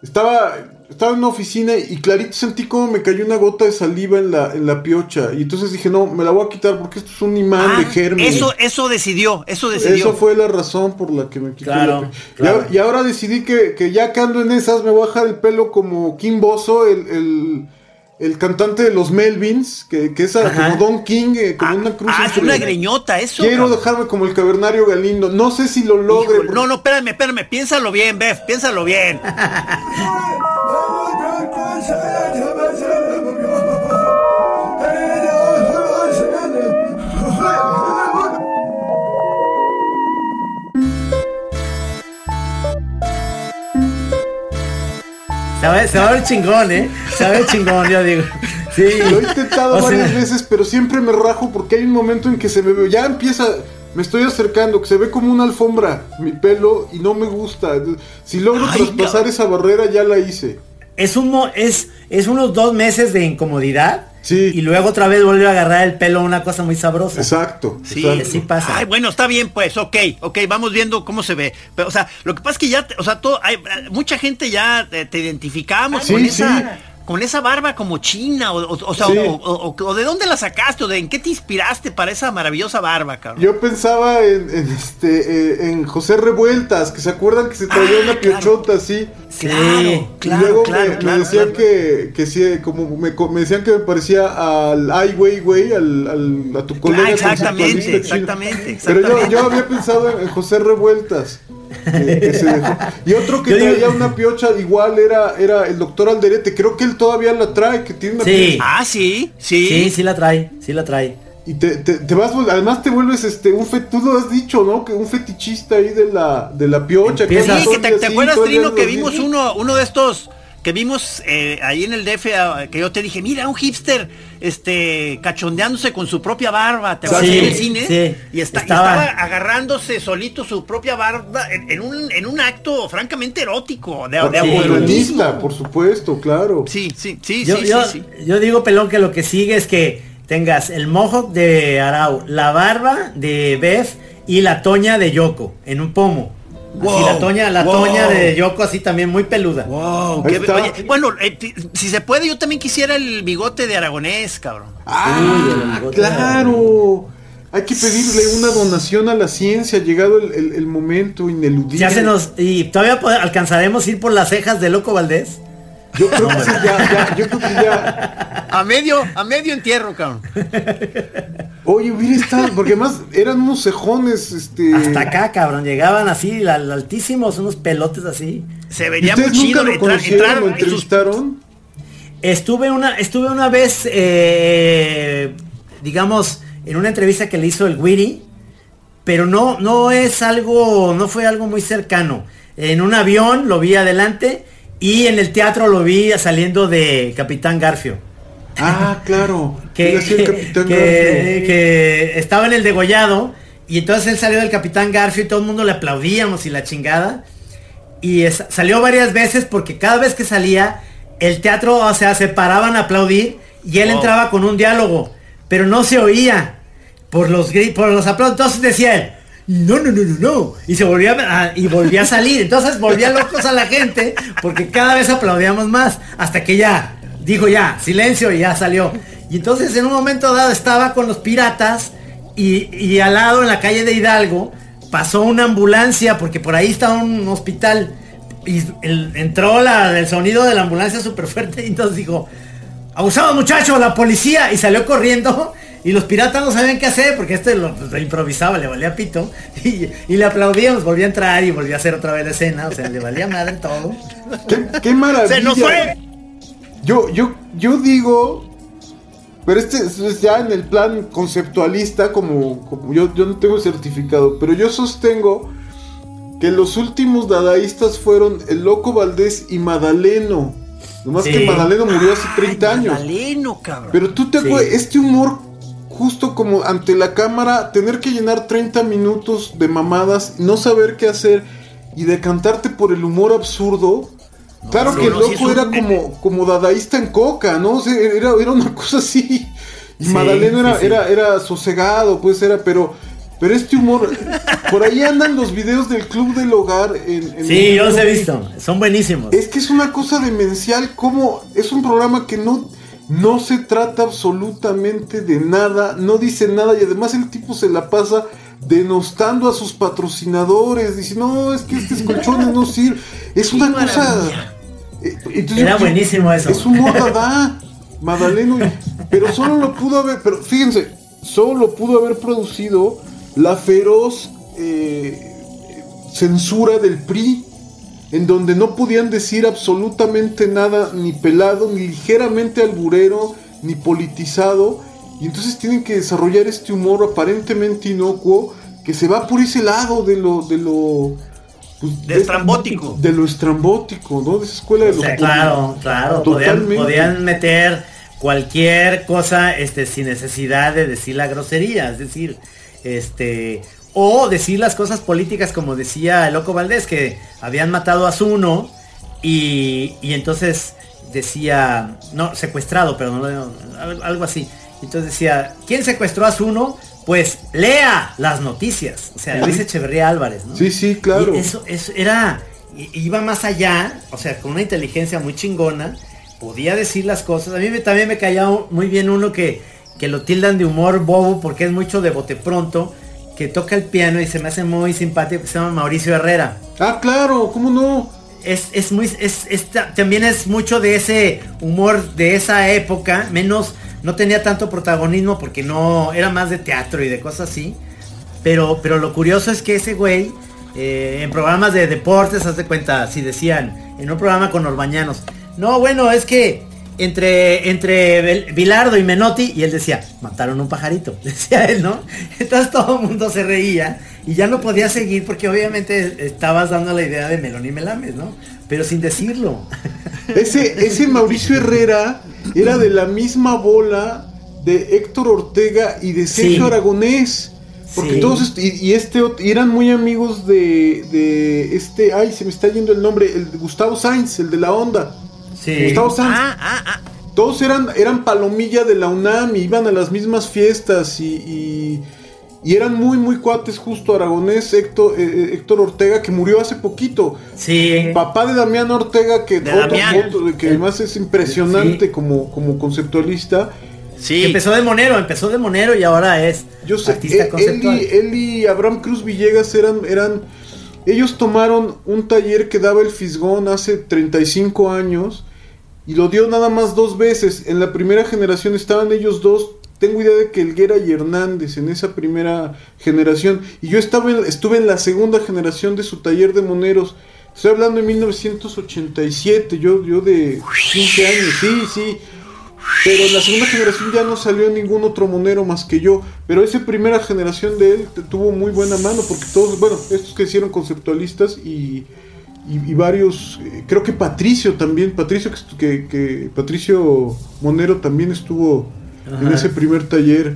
estaba, estaba en una oficina y clarito sentí como me cayó una gota de saliva en la, en la piocha. Y entonces dije, no, me la voy a quitar porque esto es un imán Ah, de germen. eso, eso decidió, eso decidió. Eso fue la razón por la que me quité Claro, la Y, ahora decidí que, que ya que ando en esas, me voy a dejar el pelo como Kim Bozo, el, el, el cantante de los Melvins, que, que es como Don King, eh, como una cruz. Ah, es una greñota eso. Quiero cabrón. dejarme como el cavernario Galindo. No sé si lo logre. Híjole, no, no, espérame, espérame, piénsalo bien, Bef, piénsalo bien. [LAUGHS] Se va, se va a ver chingón, ¿eh? Se va a ver chingón, yo digo. Sí. Lo he intentado O sea, varias veces, pero siempre me rajo porque hay un momento en que se me ve, ya empieza, me estoy acercando, que se ve como una alfombra mi pelo y no me gusta. Si logro Ay, traspasar esa barrera, ya la hice. Es, un, mo- es, es unos dos meses de incomodidad. Sí. Y luego otra vez vuelve a agarrar el pelo una cosa muy sabrosa. Exacto. Sí, exacto. sí pasa. Ay, bueno, está bien, pues, ok, ok, vamos viendo cómo se ve. Pero, o sea, lo que pasa es que ya, te- o sea, todo, hay, mucha gente ya te, te identificamos Sí, con sí. esa, con esa barba como china, o, o- o sea, Sí. o, o- o- o de dónde la sacaste, o de en qué te inspiraste para esa maravillosa barba, cabrón. Yo pensaba en, en este eh, en José Revueltas, que se acuerdan que se traía Ah, una claro. piochota así. Sí. claro, y luego claro, me, claro, me decían claro. que, que sí, como me, decían que me parecía al Ai Weiwei, al, al- a tu colega. Ah, exactamente, conceptualista chino. exactamente, Pero yo, exactamente. yo había pensado en, en José Revueltas. [LAUGHS] que- que se dejó. Y otro que Yo digo- traía una piocha igual era, era el doctor Alderete. Creo que él todavía la trae, que tiene una Sí. piocha. Ah, sí, sí. Sí, sí la trae, sí la trae. Y te, te, te vas, además te vuelves este, un fe, tú lo has dicho, ¿no? Que un fetichista ahí de la, de la piocha. Empieza- anda Sí, que te, te acuerdas, Trino, que vimos uno, uno de estos, que vimos eh, ahí en el DF, ah, que yo te dije, mira, un hipster, este, cachondeándose con su propia barba, ¿te acuerdas Sí, en el cine? sí. y, está- y Estaba- agarrándose solito su propia barba en, en un, en un acto francamente erótico, de, de feminista, por supuesto, claro. Sí, sí, sí, Yo, sí, yo, sí, sí. yo digo, pelón, que lo que sigue es que tengas el mohawk de Arau, la barba de Beth y la toña de Yoko en un pomo. Así Wow, la toña, la wow. toña de Yoko así también muy peluda. Wow, qué- oye, bueno, eh, si se puede, yo también quisiera el bigote de aragonés, cabrón. Ah, el bigote claro. Hay que pedirle una donación a la ciencia, llegado el, el- el momento ineludible. Ya se nos y todavía alcanzaremos a ir por las cejas de Loco Valdés. Yo creo que sí, ya, ya, yo creo que ya. A medio, a medio entierro, cabrón. Oye, hubiera estado, porque además eran unos cejones, este. Hasta acá, cabrón, llegaban así la- altísimos, unos pelotes así. Se ¿Y vería muy ustedes nunca chido lo conocieron, entrar lo entrevistaron? Estuve una, estuve una vez, eh, digamos, en una entrevista que le hizo el Wiri, pero no, no es algo, no fue algo muy cercano. En un avión lo vi adelante y en el teatro lo vi saliendo de Capitán Garfio. Ah, claro. Que, que- Capitán que- Garfio. que estaba en el degollado y entonces él salió del Capitán Garfio y todo el mundo le aplaudíamos y la chingada. Y es- salió varias veces porque cada vez que salía el teatro, o sea, se paraban a aplaudir y él Wow. entraba con un diálogo, pero no se oía por los por los aplausos. Entonces decía él, no, no, no, no, no. Y se volvía a, y volvía a salir. Entonces volvía locos a la gente porque cada vez aplaudíamos más hasta que ya dijo ya, silencio y ya salió. Y entonces en un momento dado estaba con los piratas Y, y al lado, en la calle de Hidalgo, pasó una ambulancia, porque por ahí está un hospital. Y entró la, el sonido de la ambulancia súper fuerte y entonces dijo, abusados muchachos, la policía. Y salió corriendo y los piratas no sabían qué hacer porque este lo, lo improvisaba, le valía pito. [LAUGHS] Y, y le aplaudíamos, volvía a entrar y volvía a hacer otra vez la escena. O sea, le valía madre todo. Qué, qué maravilla. ¡Se nos fue! Yo, yo, yo digo, pero este es ya en el plan conceptualista, como, como yo, yo no tengo certificado, pero yo sostengo que los últimos dadaístas fueron el Loco Valdés y Madaleno. Nomás Sí. que Madaleno murió hace 30 años. Magdaleno, cabrón. Pero tú te Sí. acuerdas, este humor justo como ante la cámara, tener que llenar 30 minutos de mamadas, no saber qué hacer y decantarte por el humor absurdo. claro que el no, loco era un- como, como dadaísta en coca, ¿no? O sea, era, era una cosa así. Y Sí, Madaleno era, sí. Era, era sosegado, pues era, pero... Pero este humor, por ahí andan los videos del Club del Hogar en... en Sí, yo los he visto. Son buenísimos. es que es una cosa demencial, como es un programa que no, no se trata absolutamente de nada, no dice nada y además el tipo se la pasa denostando a sus patrocinadores, dice, no, es que este colchones no sirve, es una cosa... Eh, entonces Era buenísimo eso. Es humor dada, Madaleno, pero solo lo pudo haber, pero fíjense, solo lo pudo haber producido la feroz eh, censura del PRI, en donde no podían decir absolutamente nada, ni pelado, ni ligeramente alburero, ni politizado, y entonces tienen que desarrollar este humor aparentemente inocuo que se va por ese lado de lo, de lo, pues, De estrambótico. de lo estrambótico, ¿no? De esa escuela de O los sea, claro, claro. Podían, podían meter cualquier cosa este, sin necesidad de decir la grosería. Es decir, este. O decir las cosas políticas como decía el Loco Valdés, que habían matado a Zuno y, y entonces decía, no, secuestrado, pero no, al- algo así. Entonces decía, ¿quién secuestró a Zuno? Pues lea las noticias. O sea, Luis Echeverría Álvarez, ¿no? Sí, sí, claro. Y eso, eso era, iba más allá, o sea, con una inteligencia muy chingona, podía decir las cosas. A mí me- también me caía muy bien uno que, que lo tildan de humor bobo porque es mucho de bote pronto, que toca el piano y se me hace muy simpático, que se llama Mauricio Herrera. Ah, claro, ¿cómo no? Es, es muy, es, es ta- también es mucho de ese humor de esa época, menos, no tenía tanto protagonismo porque no, era más de teatro y de cosas así. Pero, pero lo curioso es que ese güey, eh, en programas de deportes, haz de cuenta, si decían, en un programa con Orbañanos, no, bueno, es que entre, entre Bilardo y Menotti, y él decía, mataron un pajarito, [LAUGHS] decía él, ¿no? Entonces todo el mundo se reía y ya no podía seguir porque obviamente estabas dando la idea de Melón y Melames, ¿no? Pero sin decirlo. [LAUGHS] Ese, ese Mauricio Herrera era de la misma bola de Héctor Ortega y de Sergio Sí. Aragonés. Porque Sí. todos y, y este y eran muy amigos de, de este, ay, se me está yendo el nombre, el de Gustavo Sainz, el de la onda. Sí. Gustavo Sainz. Ah, ah, ah. Todos eran, eran palomilla de la UNAM y iban a las mismas fiestas y, y- y eran muy, muy cuates justo Aragonés, Héctor, eh, eh, Héctor Ortega, que murió hace poquito. Sí. Papá de Damián Ortega, que, De otro- Damián. otro- que además es impresionante Sí. como, como conceptualista. Sí. Que empezó de monero, empezó de monero y ahora es Yo sé, artista él, él conceptual. y, él y Abraham Cruz Villegas eran, eran, ellos tomaron un taller que daba el Fisgón hace 35 años y lo dio nada más dos veces. En la primera generación estaban ellos dos. Tengo idea de que Elguera y Hernández en esa primera generación. Y yo estaba en- estuve en la segunda generación de su taller de moneros. Estoy hablando de 1987, yo, yo de 15 años, sí, sí. Pero en la segunda generación ya no salió ningún otro monero más que yo. Pero esa primera generación de él tuvo muy buena mano porque todos, bueno, estos que hicieron conceptualistas y, y, y varios, eh, creo que Patricio también, Patricio que, estu- que, que- Patricio Monero también estuvo en ese primer taller.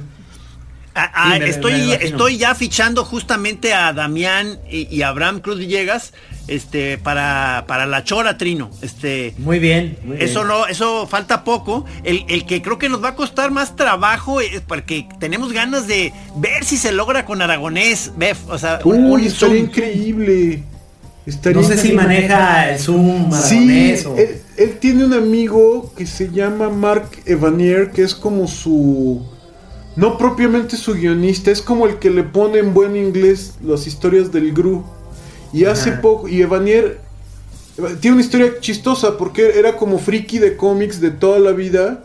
Ah, ah, Sí, me- me estoy, estoy ya fichando justamente a Damián y, y a Abraham Cruz Villegas este, para, para la Chora Trino. Este, Muy bien. muy bien. eso no, eso falta poco. El, el que creo que nos va a costar más trabajo es porque tenemos ganas de ver si se logra con Aragonés, Bef, o sea, un, un Uy, estaría Zoom. increíble. Estaría No sé si maneja el Zoom, Sí, o- él, él tiene un amigo que se llama Mark Evanier, que es como su... no propiamente su guionista, es como el que le pone en buen inglés las historias del Gru. Y hace poco, y Evanier tiene una historia chistosa porque era como friki de cómics de toda la vida.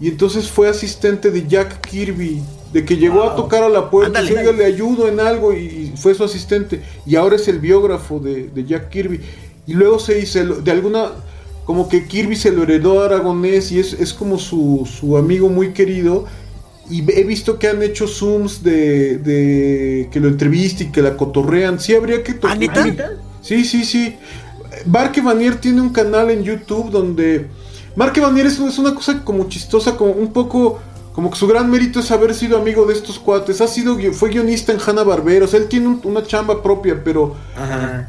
Y entonces fue asistente de Jack Kirby. De que llegó a tocar a la puerta y le ayudo en algo y fue su asistente. Y ahora es el biógrafo de, de Jack Kirby. Y luego se hizo, de alguna, como que Kirby se lo heredó a Aragonés y es, es como su, su, amigo muy querido. Y he visto que han hecho zooms de, de que lo entrevista y que la cotorrean. Sí, habría que tocar. Sí, sí, sí. Mark Vanier tiene un canal en YouTube donde. Mark Vanier es, es una cosa como chistosa, como un poco como que su gran mérito es haber sido amigo de estos cuates. Ha sido, fue guionista en Hanna Barbera. O sea, él tiene una chamba propia, pero,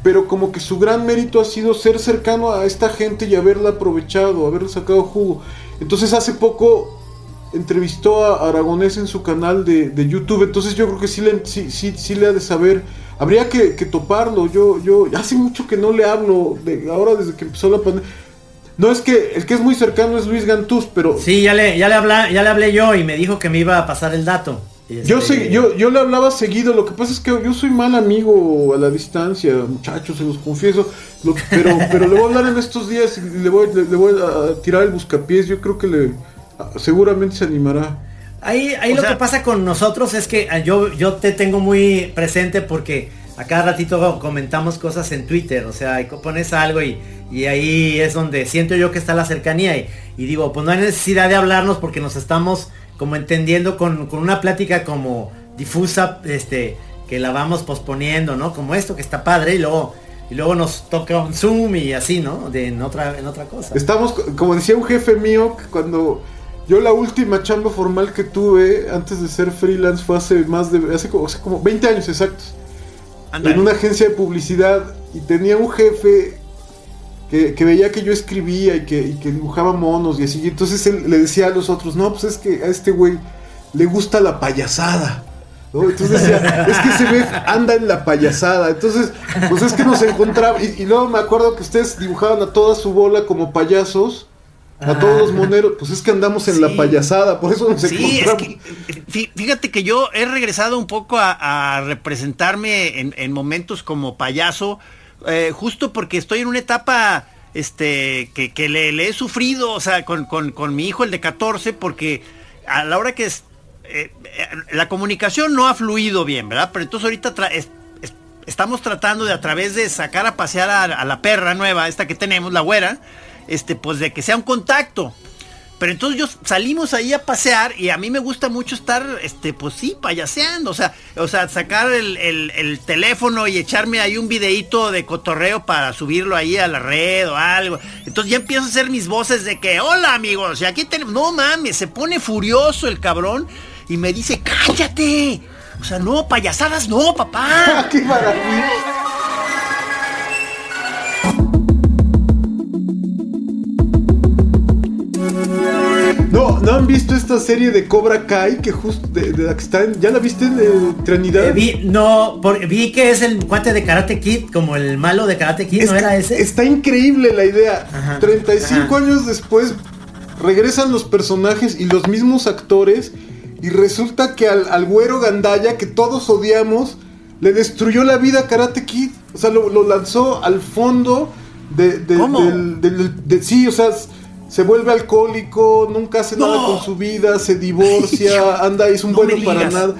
pero como que su gran mérito ha sido ser cercano a esta gente y haberla aprovechado, haberle sacado jugo. Entonces hace poco entrevistó a Aragonés en su canal de, YouTube. Entonces yo creo que sí le, sí, sí, le ha de saber. Habría que, toparlo. Yo, yo hace mucho que no le hablo. De, ahora desde que empezó la pandemia no es que el que es muy cercano es Luis Gantús, pero. Sí, ya le, ya le, habla, ya le hablé yo y me dijo que me iba a pasar el dato. Yo, sé, yo, yo le hablaba seguido, lo que pasa es que yo soy mal amigo a la distancia, muchachos, se los confieso, pero, [LAUGHS] pero le voy a hablar en estos días y le voy, le, voy a tirar el buscapiés, yo creo que le seguramente se animará. Ahí, ahí lo que pasa con nosotros es que ah, yo, yo te tengo muy presente porque a cada ratito comentamos cosas en Twitter, o sea, pones algo y, y ahí es donde siento yo que está la cercanía y, digo, pues no hay necesidad de hablarnos porque nos estamos como entendiendo con, una plática como difusa, este, que la vamos posponiendo, ¿no? Como esto que está padre y luego y luego nos toca un Zoom y así, ¿no? De, en, otra, en otra cosa. Estamos, como decía un jefe mío, cuando yo la última chamba formal que tuve antes de ser freelance fue hace más de, hace como, como 20 años exactos. En una agencia de publicidad y tenía un jefe que, veía que yo escribía y que, dibujaba monos y así. entonces él le decía a los otros, no, pues es que a este güey le gusta la payasada. Entonces decía, es que se ve, anda en la payasada. Entonces, pues es que nos encontraba. Y, luego me acuerdo que ustedes dibujaban a toda su bola como payasos. A todos los moneros, pues es que andamos en la payasada, por eso nos sí, Es que, fíjate que yo he regresado un poco a, representarme en, momentos como payaso, eh, justo porque estoy en una etapa este, que, le, he sufrido, o sea, con, mi hijo, el de 14, porque a la hora que es, eh, eh, la comunicación no ha fluido bien, ¿verdad? Pero entonces ahorita estamos tratando de a través de sacar a pasear a, a, la perra nueva, esta que tenemos, la güera, este, pues de que sea un contacto. Pero entonces yo salimos ahí a pasear y a mí me gusta mucho estar, este, pues sí, payaseando. O sea, o sea sacar el, teléfono y echarme ahí un videíto de cotorreo para subirlo ahí a la red o algo. Entonces ya empiezo a hacer mis voces de que, hola amigos, y aquí tenemos. No mames, se pone furioso el cabrón y me dice, cállate. O sea, no, payasadas no, papá. [LAUGHS] No, ¿no han visto esta serie de Cobra Kai que justo de, la que está ¿Ya la viste de Trinidad? Eh, vi, no, vi que es el cuate de Karate Kid, como el malo de Karate Kid, ¿no era ese? Está increíble la idea. 35 años después regresan los personajes y los mismos actores y resulta que al, güero Gandaya que todos odiamos le destruyó la vida a Karate Kid. O sea, lo, lanzó al fondo de, de, sí, o sea, se vuelve alcohólico, nunca hace nada con su vida, se divorcia, [LAUGHS] anda, es un bueno para nada.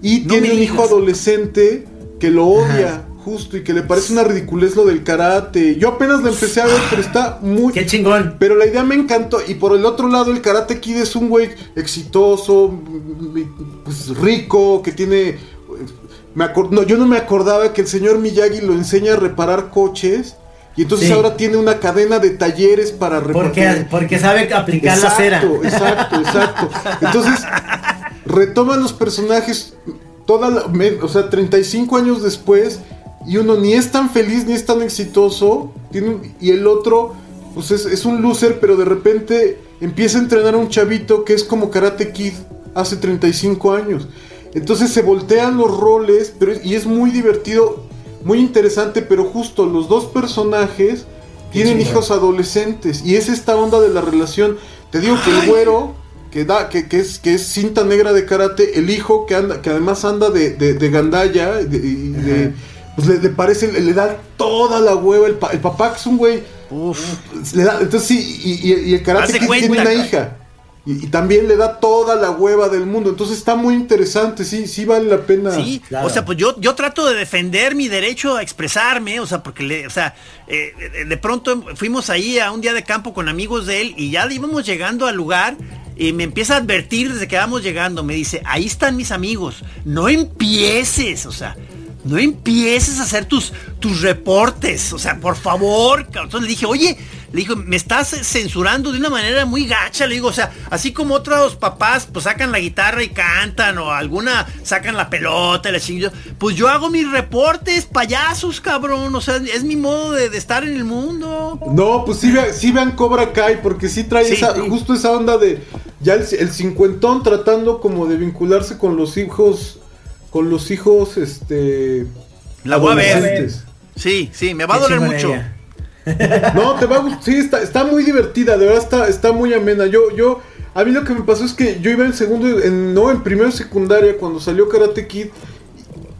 Y tiene un hijo adolescente que lo odia, justo, y que le parece una ridiculez lo del karate. Yo apenas lo empecé a ver, pero está muy... ¡Qué chingón! Pero la idea me encantó. Y por el otro lado, el Karate Kid es un güey exitoso, pues, rico, que tiene... Me no, yo no me acordaba que el señor Miyagi lo enseña a reparar coches y entonces ahora tiene una cadena de talleres para porque, porque sabe aplicar la cera. Exacto, exacto. Entonces, retoman los personajes toda la, o sea, 35 años después y uno ni es tan feliz ni es tan exitoso tiene, y el otro pues es, es, un loser, pero de repente empieza a entrenar a un chavito que es como Karate Kid hace 35 años. Entonces se voltean los roles, pero y es muy divertido muy interesante, pero justo los dos personajes tienen hijos adolescentes y es esta onda de la relación. Te digo que el güero que da, que, que es, que es cinta negra de karate, el hijo que anda, que además anda de, de, de gandalla, y de- y de- pues le, le parece, le, da toda la hueva, el, pa- el papá que es un güey, le da, entonces sí, y, y- y el karate Kid tiene una hija. Y, y también le da toda la hueva del mundo. Entonces está muy interesante, sí, sí vale la pena. Sí, Claro. o sea, pues yo, yo trato de defender mi derecho a expresarme, o sea, porque, le, o sea, eh, de- de pronto fuimos ahí a un día de campo con amigos de él y ya íbamos llegando al lugar y me empieza a advertir desde que vamos llegando, me dice, ahí están mis amigos, no empieces, o sea, no empieces a hacer tus, tus reportes, o sea, por favor. Entonces le dije, oye, le dijo, me estás censurando de una manera muy gacha, le digo, o sea, así como otros papás pues sacan la guitarra y cantan, o alguna sacan la pelota y la chingada, pues yo hago mis reportes, payasos, cabrón, o sea, es mi modo de, de estar en el mundo. No, pues sí, vean, sí vean Cobra Kai, porque sí trae Sí, esa, sí. justo esa onda de ya el, el cincuentón tratando como de vincularse con los hijos, con los hijos, este... La voy a ver. Sí, sí, me va a doler mucho. ella. No, te va a gustar. Sí, está, está muy divertida, de verdad está, está muy amena. Yo, yo, a mí lo que me pasó es que yo iba en segundo, en, no, en primero secundaria cuando salió Karate Kid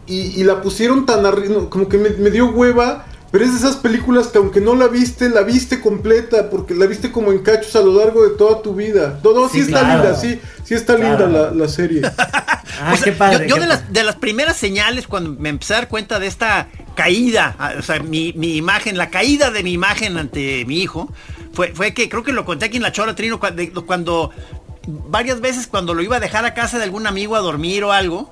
y, y la pusieron tan arriba, como que me, me dio hueva. Pero es de esas películas que aunque no la viste, la viste completa, porque la viste como en cachos a lo largo de toda tu vida. No, no, sí, Sí, está claro. linda, sí, sí está Claro. linda la, la serie. [LAUGHS] Ah, O sea, qué padre. yo yo qué de, padre. las, de las primeras señales cuando me empecé a dar cuenta de esta caída, ah, o sea, mi, mi imagen, la caída de mi imagen ante mi hijo, fue, fue que creo que lo conté aquí en la Chora Trino cuando, cuando varias veces cuando lo iba a dejar a casa de algún amigo a dormir o algo,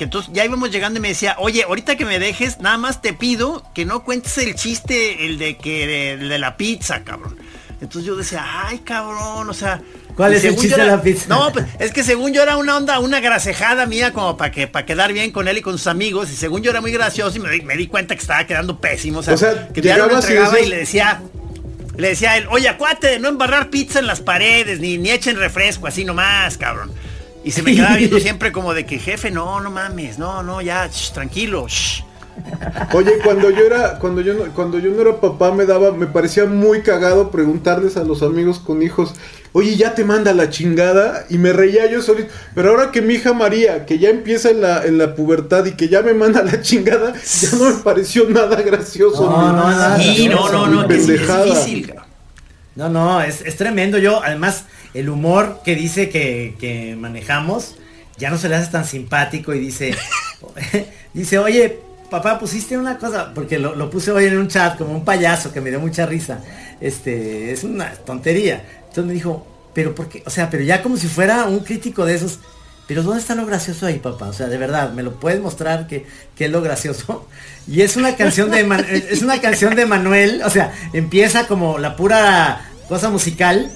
que entonces ya íbamos llegando y me decía, oye, ahorita que me dejes, nada más te pido que no cuentes el chiste, el de que el de la pizza, cabrón. Entonces yo decía, ay, cabrón, o sea. ¿Cuál es el chiste de la pizza? No, pues es que según yo era una onda, una grasejada mía como para que para quedar bien con él y con sus amigos. Y según yo era muy gracioso y me, di- me di cuenta que estaba quedando pésimo. O sea, O sea, que ya no me llegabas y entregaba y, le decía. Le decía a él, oye, acuate de no embarrar pizza en las paredes, ni, ni echen refresco, así nomás, cabrón. Y se me quedaba viendo [LAUGHS] siempre como de que, jefe, no, no mames, no, no, ya, shh, tranquilo, shh. Oye, cuando yo era, cuando yo no, cuando yo no era papá, me daba, me parecía muy cagado preguntarles a los amigos con hijos, oye, ya te manda la chingada, y me reía yo solito. Pero ahora que mi hija María, que ya empieza en la, en la pubertad y que ya me manda la chingada, ya no me pareció nada gracioso. No, ni- no, nada Sí, no, no, no, que sí, es difícil. No, no, es, es tremendo. Yo, además, el humor que dice que, que manejamos ya no se le hace tan simpático y dice, [LAUGHS] dice, oye, papá, pusiste una cosa, porque lo, lo puse hoy en un chat como un payaso que me dio mucha risa. Este, es una tontería. Entonces me dijo, pero por qué, o sea, pero ya como si fuera un crítico de esos. Pero ¿dónde está lo gracioso ahí, papá? O sea, de verdad, ¿me lo puedes mostrar que, es lo gracioso? [LAUGHS] Y es una canción de es una canción de Manuel, o sea, empieza como la pura cosa musical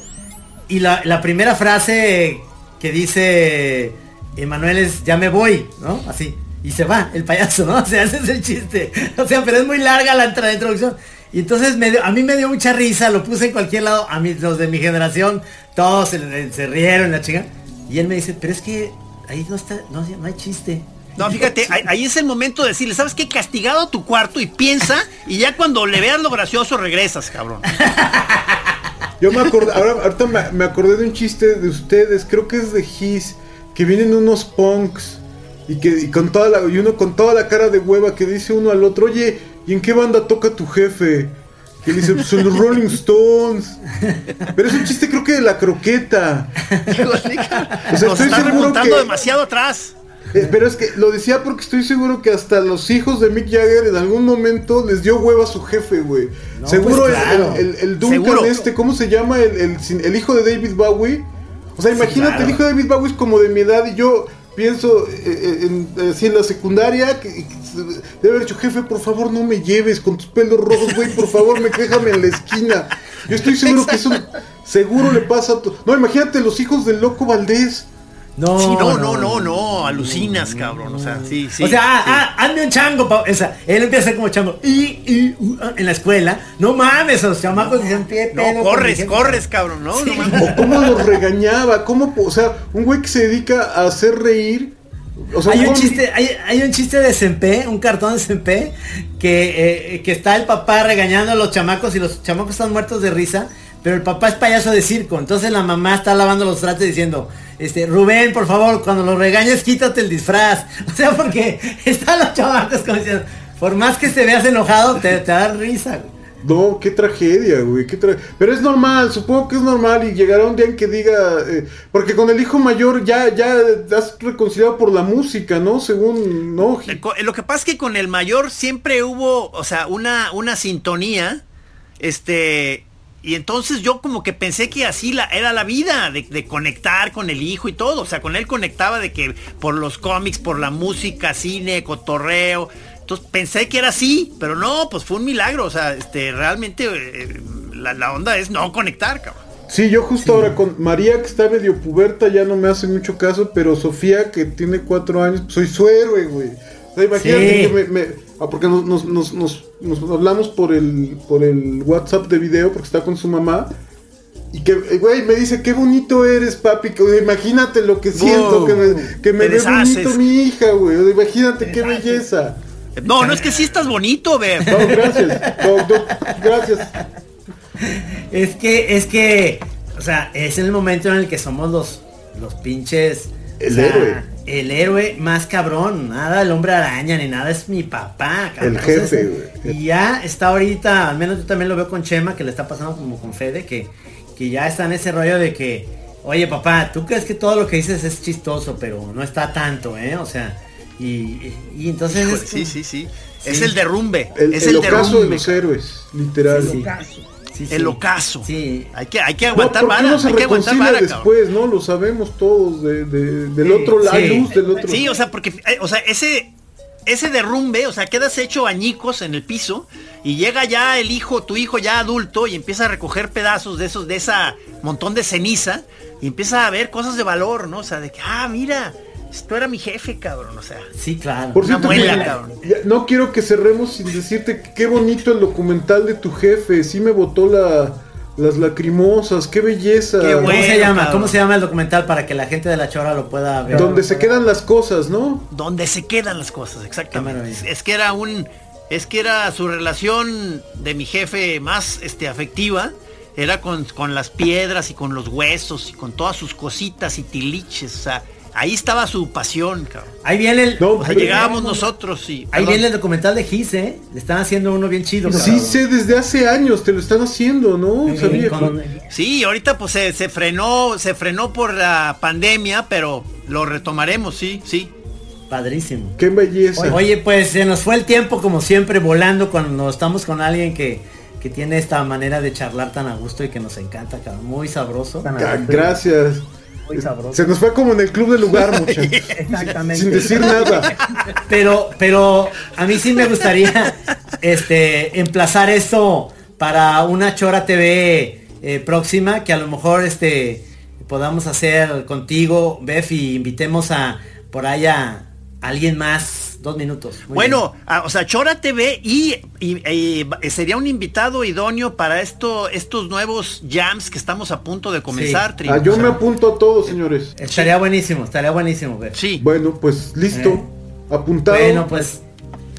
y la, la primera frase que dice Emanuel es ya me voy, ¿no? Así. Y se va el payaso, ¿no? [LAUGHS] O sea, ese es el chiste. O sea, pero es muy larga la, entrada- la introducción. Y entonces me dio- a mí me dio mucha risa, lo puse en cualquier lado, a mí, los de mi generación, todos se, se rieron la chica. Y él me dice, pero es que ahí no está, no, no hay chiste. No, fíjate, ahí, ahí es el momento de decirle, ¿sabes qué? Castigado a tu cuarto y piensa, y ya cuando le veas lo gracioso regresas, cabrón. [LAUGHS] Yo me acordé, ahora, ahorita me, me acordé de un chiste de ustedes, creo que es de His, que vienen unos punks y que y con toda la, y uno con toda la cara de hueva que dice uno al otro, oye, ¿y en qué banda toca tu jefe? Que dice, pues en los Rolling Stones. Pero es un chiste creo que de la croqueta. O sea, estoy está seguro que- demasiado atrás. Eh, [LAUGHS] pero es que lo decía porque estoy seguro que hasta los hijos de Mick Jagger en algún momento les dio hueva a su jefe, güey. No, seguro pues, el- claro. el, el, el Duncan Seguro. este, ¿cómo se llama? El, el, hijo de David Bowie. O sea, imagínate, claro. el hijo de David Bowie es como de mi edad y yo pienso eh, eh, en, así en la secundaria que, debe haber dicho, jefe, por favor no me lleves con tus pelos rojos, güey, por favor me déjame en la esquina. Yo estoy seguro que eso seguro le pasa a. No, imagínate los hijos del loco Valdés. No, Sí, no, no, no, no, alucinas, cabrón. O sea, sí, sí. o sea, ah, sí. ah, hazme un chango, pa- o sea, él empieza a ser como chango. Y, y, uh, ah, en la escuela, no mames, los chamacos que se pie No, corres, corres, cabrón, ¿no? No mames. O cómo los regañaba, cómo, o sea, un güey que se dedica a hacer reír. O sea, hay un ¿cómo- chiste, hay, hay un chiste de Sempe, un cartón de Sempe, que, eh, que está el papá regañando a los chamacos y los chamacos están muertos de risa, pero el papá es payaso de circo. Entonces la mamá está lavando los trastes diciendo, este, Rubén, por favor, cuando lo regañes, quítate el disfraz. [LAUGHS] O sea, porque [LAUGHS] están los chavacos como diciendo, por más que se veas enojado, te, te da risa. No, qué tragedia, güey. Qué tra- Pero es normal, supongo que es normal y llegará un día en que diga... eh, porque con el hijo mayor ya, ya has reconciliado por la música, ¿no? Según, ¿no? Eh, co- Lo que pasa es que con el mayor siempre hubo, o sea, una, una sintonía, este, y entonces yo como que pensé que así la, era la vida, de, de conectar con el hijo y todo, o sea, con él conectaba de que por los cómics, por la música, cine, cotorreo, entonces pensé que era así, pero no, pues fue un milagro, o sea, este, realmente eh, la, la onda es no conectar, cabrón. Sí, yo justo ahora con María, que está medio puberta, ya no me hace mucho caso, pero Sofía, que tiene cuatro años, soy su héroe, güey. O sea, imagínate Sí. que me... me- ah, porque nos, nos, nos, nos- nos hablamos por el, por el WhatsApp de video, porque está con su mamá. Y que, eh, güey, me dice, qué bonito eres, papi. Que, imagínate lo que siento, Wow. que me, que me ve deshaces. bonito mi hija, güey. Imagínate qué belleza. No, no es que sí estás bonito, ve. No, gracias. No, no, gracias. Es que, es que, o sea, es el momento en el que somos los, los pinches. El o sea, héroe. El héroe más cabrón. Nada el hombre araña ni nada, es mi papá, cabrón. El jefe, güey. Y ya está ahorita, al menos yo también lo veo con Chema, que le está pasando como con Fede, que, que ya está en ese rollo de que, oye papá, tú crees que todo lo que dices es chistoso, pero no está tanto, ¿eh? O sea, y, y, y entonces... Híjole, es sí, como- sí, sí. Es Sí. el derrumbe. El, es el el, ocaso de derrumbe. los héroes, literal. Sí, sí, sí. El ocaso. Sí, Hay que, hay que aguantar ¿por qué vara. no se hay que aguantar vara, cabrón. después, no? Lo sabemos todos, de, de- del Sí, otro lado, sí. luz del otro Sí, o sea, porque, eh, o sea, ese, ese derrumbe, o sea, quedas hecho añicos en el piso y llega ya el hijo, tu hijo ya adulto y empieza a recoger pedazos de esos, de esa montón de ceniza y empieza a ver cosas de valor, ¿no? O sea, de que, ah, mira, esto era mi jefe, cabrón, o sea. sí, claro. Por Una cierto, muela, que- cabrón. ya- no quiero que cerremos sin decirte que qué bonito el documental de tu jefe. Sí me botó la, las lacrimosas, qué belleza. Qué ¿Cómo se llama? cabrón. ¿Cómo se llama el documental para que la gente de la chora lo pueda ver? Donde se quedan las cosas, ¿no? Donde se quedan las cosas, exactamente. Es, es que era un, es que era su relación de mi jefe más, este, afectiva. Era con, con las piedras y con los huesos y con todas sus cositas y tiliches. O sea, ahí estaba su pasión, cabrón. Ahí viene el. No, O sea, pero- llegábamos nosotros y. Ahí viene el documental de Gis, ¿eh? Le están haciendo uno bien chido. Sí cabrón. sé, desde hace años te lo están haciendo, ¿no? Sí, Sabía. con- Sí, ahorita pues se, se frenó, se frenó por la pandemia, pero lo retomaremos, sí, sí. Padrísimo. Qué belleza. Oye, pues se nos fue el tiempo como siempre volando cuando estamos con alguien que, que tiene esta manera de charlar tan a gusto y que nos encanta, cabrón. Muy sabroso. Gracias. Muy sabroso. Se nos fue como en el club del lugar, muchachos. Exactamente. Sin decir nada. Pero, pero a mí sí me gustaría este emplazar esto para una Chora TV eh, próxima que a lo mejor este podamos hacer contigo, Bef, y invitemos a por allá a alguien más. Dos minutos. Muy Bueno, ah, o sea, Chora TV y, y- y sería un invitado idóneo para esto, estos nuevos jams que estamos a punto de comenzar, Tri. Ah, yo me apunto a todos, señores. bien. Estaría buenísimo, estaría buenísimo, Bef. Sí. Bueno, pues listo. Eh. Apuntado. Bueno, pues,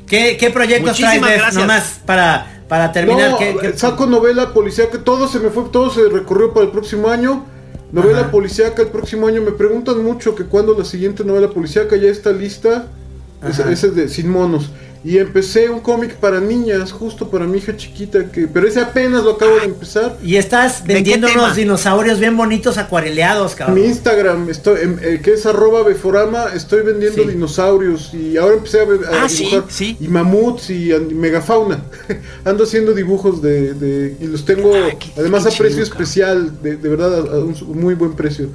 ¿qué, qué proyectos traes, Muchísimas Bef? gracias. Nomás para, para terminar. No, ¿qué- qué- saco novela policíaca, todo se me fue, todo se recorrió para el próximo año. Novela Ajá. policíaca el próximo año. Me preguntan mucho que cuando la siguiente novela policíaca ya está lista. Ese, ese es de Sin Monos. Y empecé un cómic para niñas, justo para mi hija chiquita, que pero ese apenas lo acabo de empezar. Y estás vendiendo unos dinosaurios bien bonitos acuareleados, cabrón. Mi Instagram, estoy, em, eh, que es arroba beforama, estoy vendiendo Sí. dinosaurios y ahora empecé a, a Ah, sí, dibujar sí. y mamuts y, y megafauna. [LAUGHS] Ando haciendo dibujos de, de- y los tengo Ah, qué- además qué a precio chido, especial, de, de verdad a, a un muy buen precio.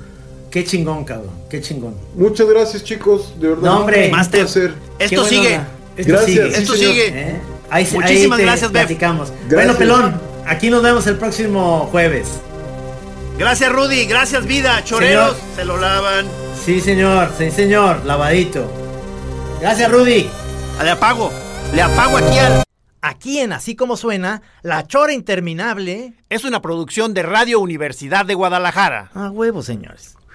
Qué chingón, cabrón. Qué chingón. Muchas gracias chicos, de verdad. No, hombre. placer. Esto sigue. Esto Gracias. sigue. Sí, Esto sigue. ¿Eh? Ahí, se- Muchísimas ahí te gracias, platicamos. Gracias. Bueno, pelón, aquí nos vemos el próximo jueves. Gracias, Rudy. Gracias, vida. Choreros, Señor. se lo lavan. Sí, señor. Sí, señor. Lavadito. Gracias, Rudy. Le apago. Le apago aquí al... Aquí en Así Como Suena, La Chora Interminable. Es una producción de Radio Universidad de Guadalajara. A huevo, señores.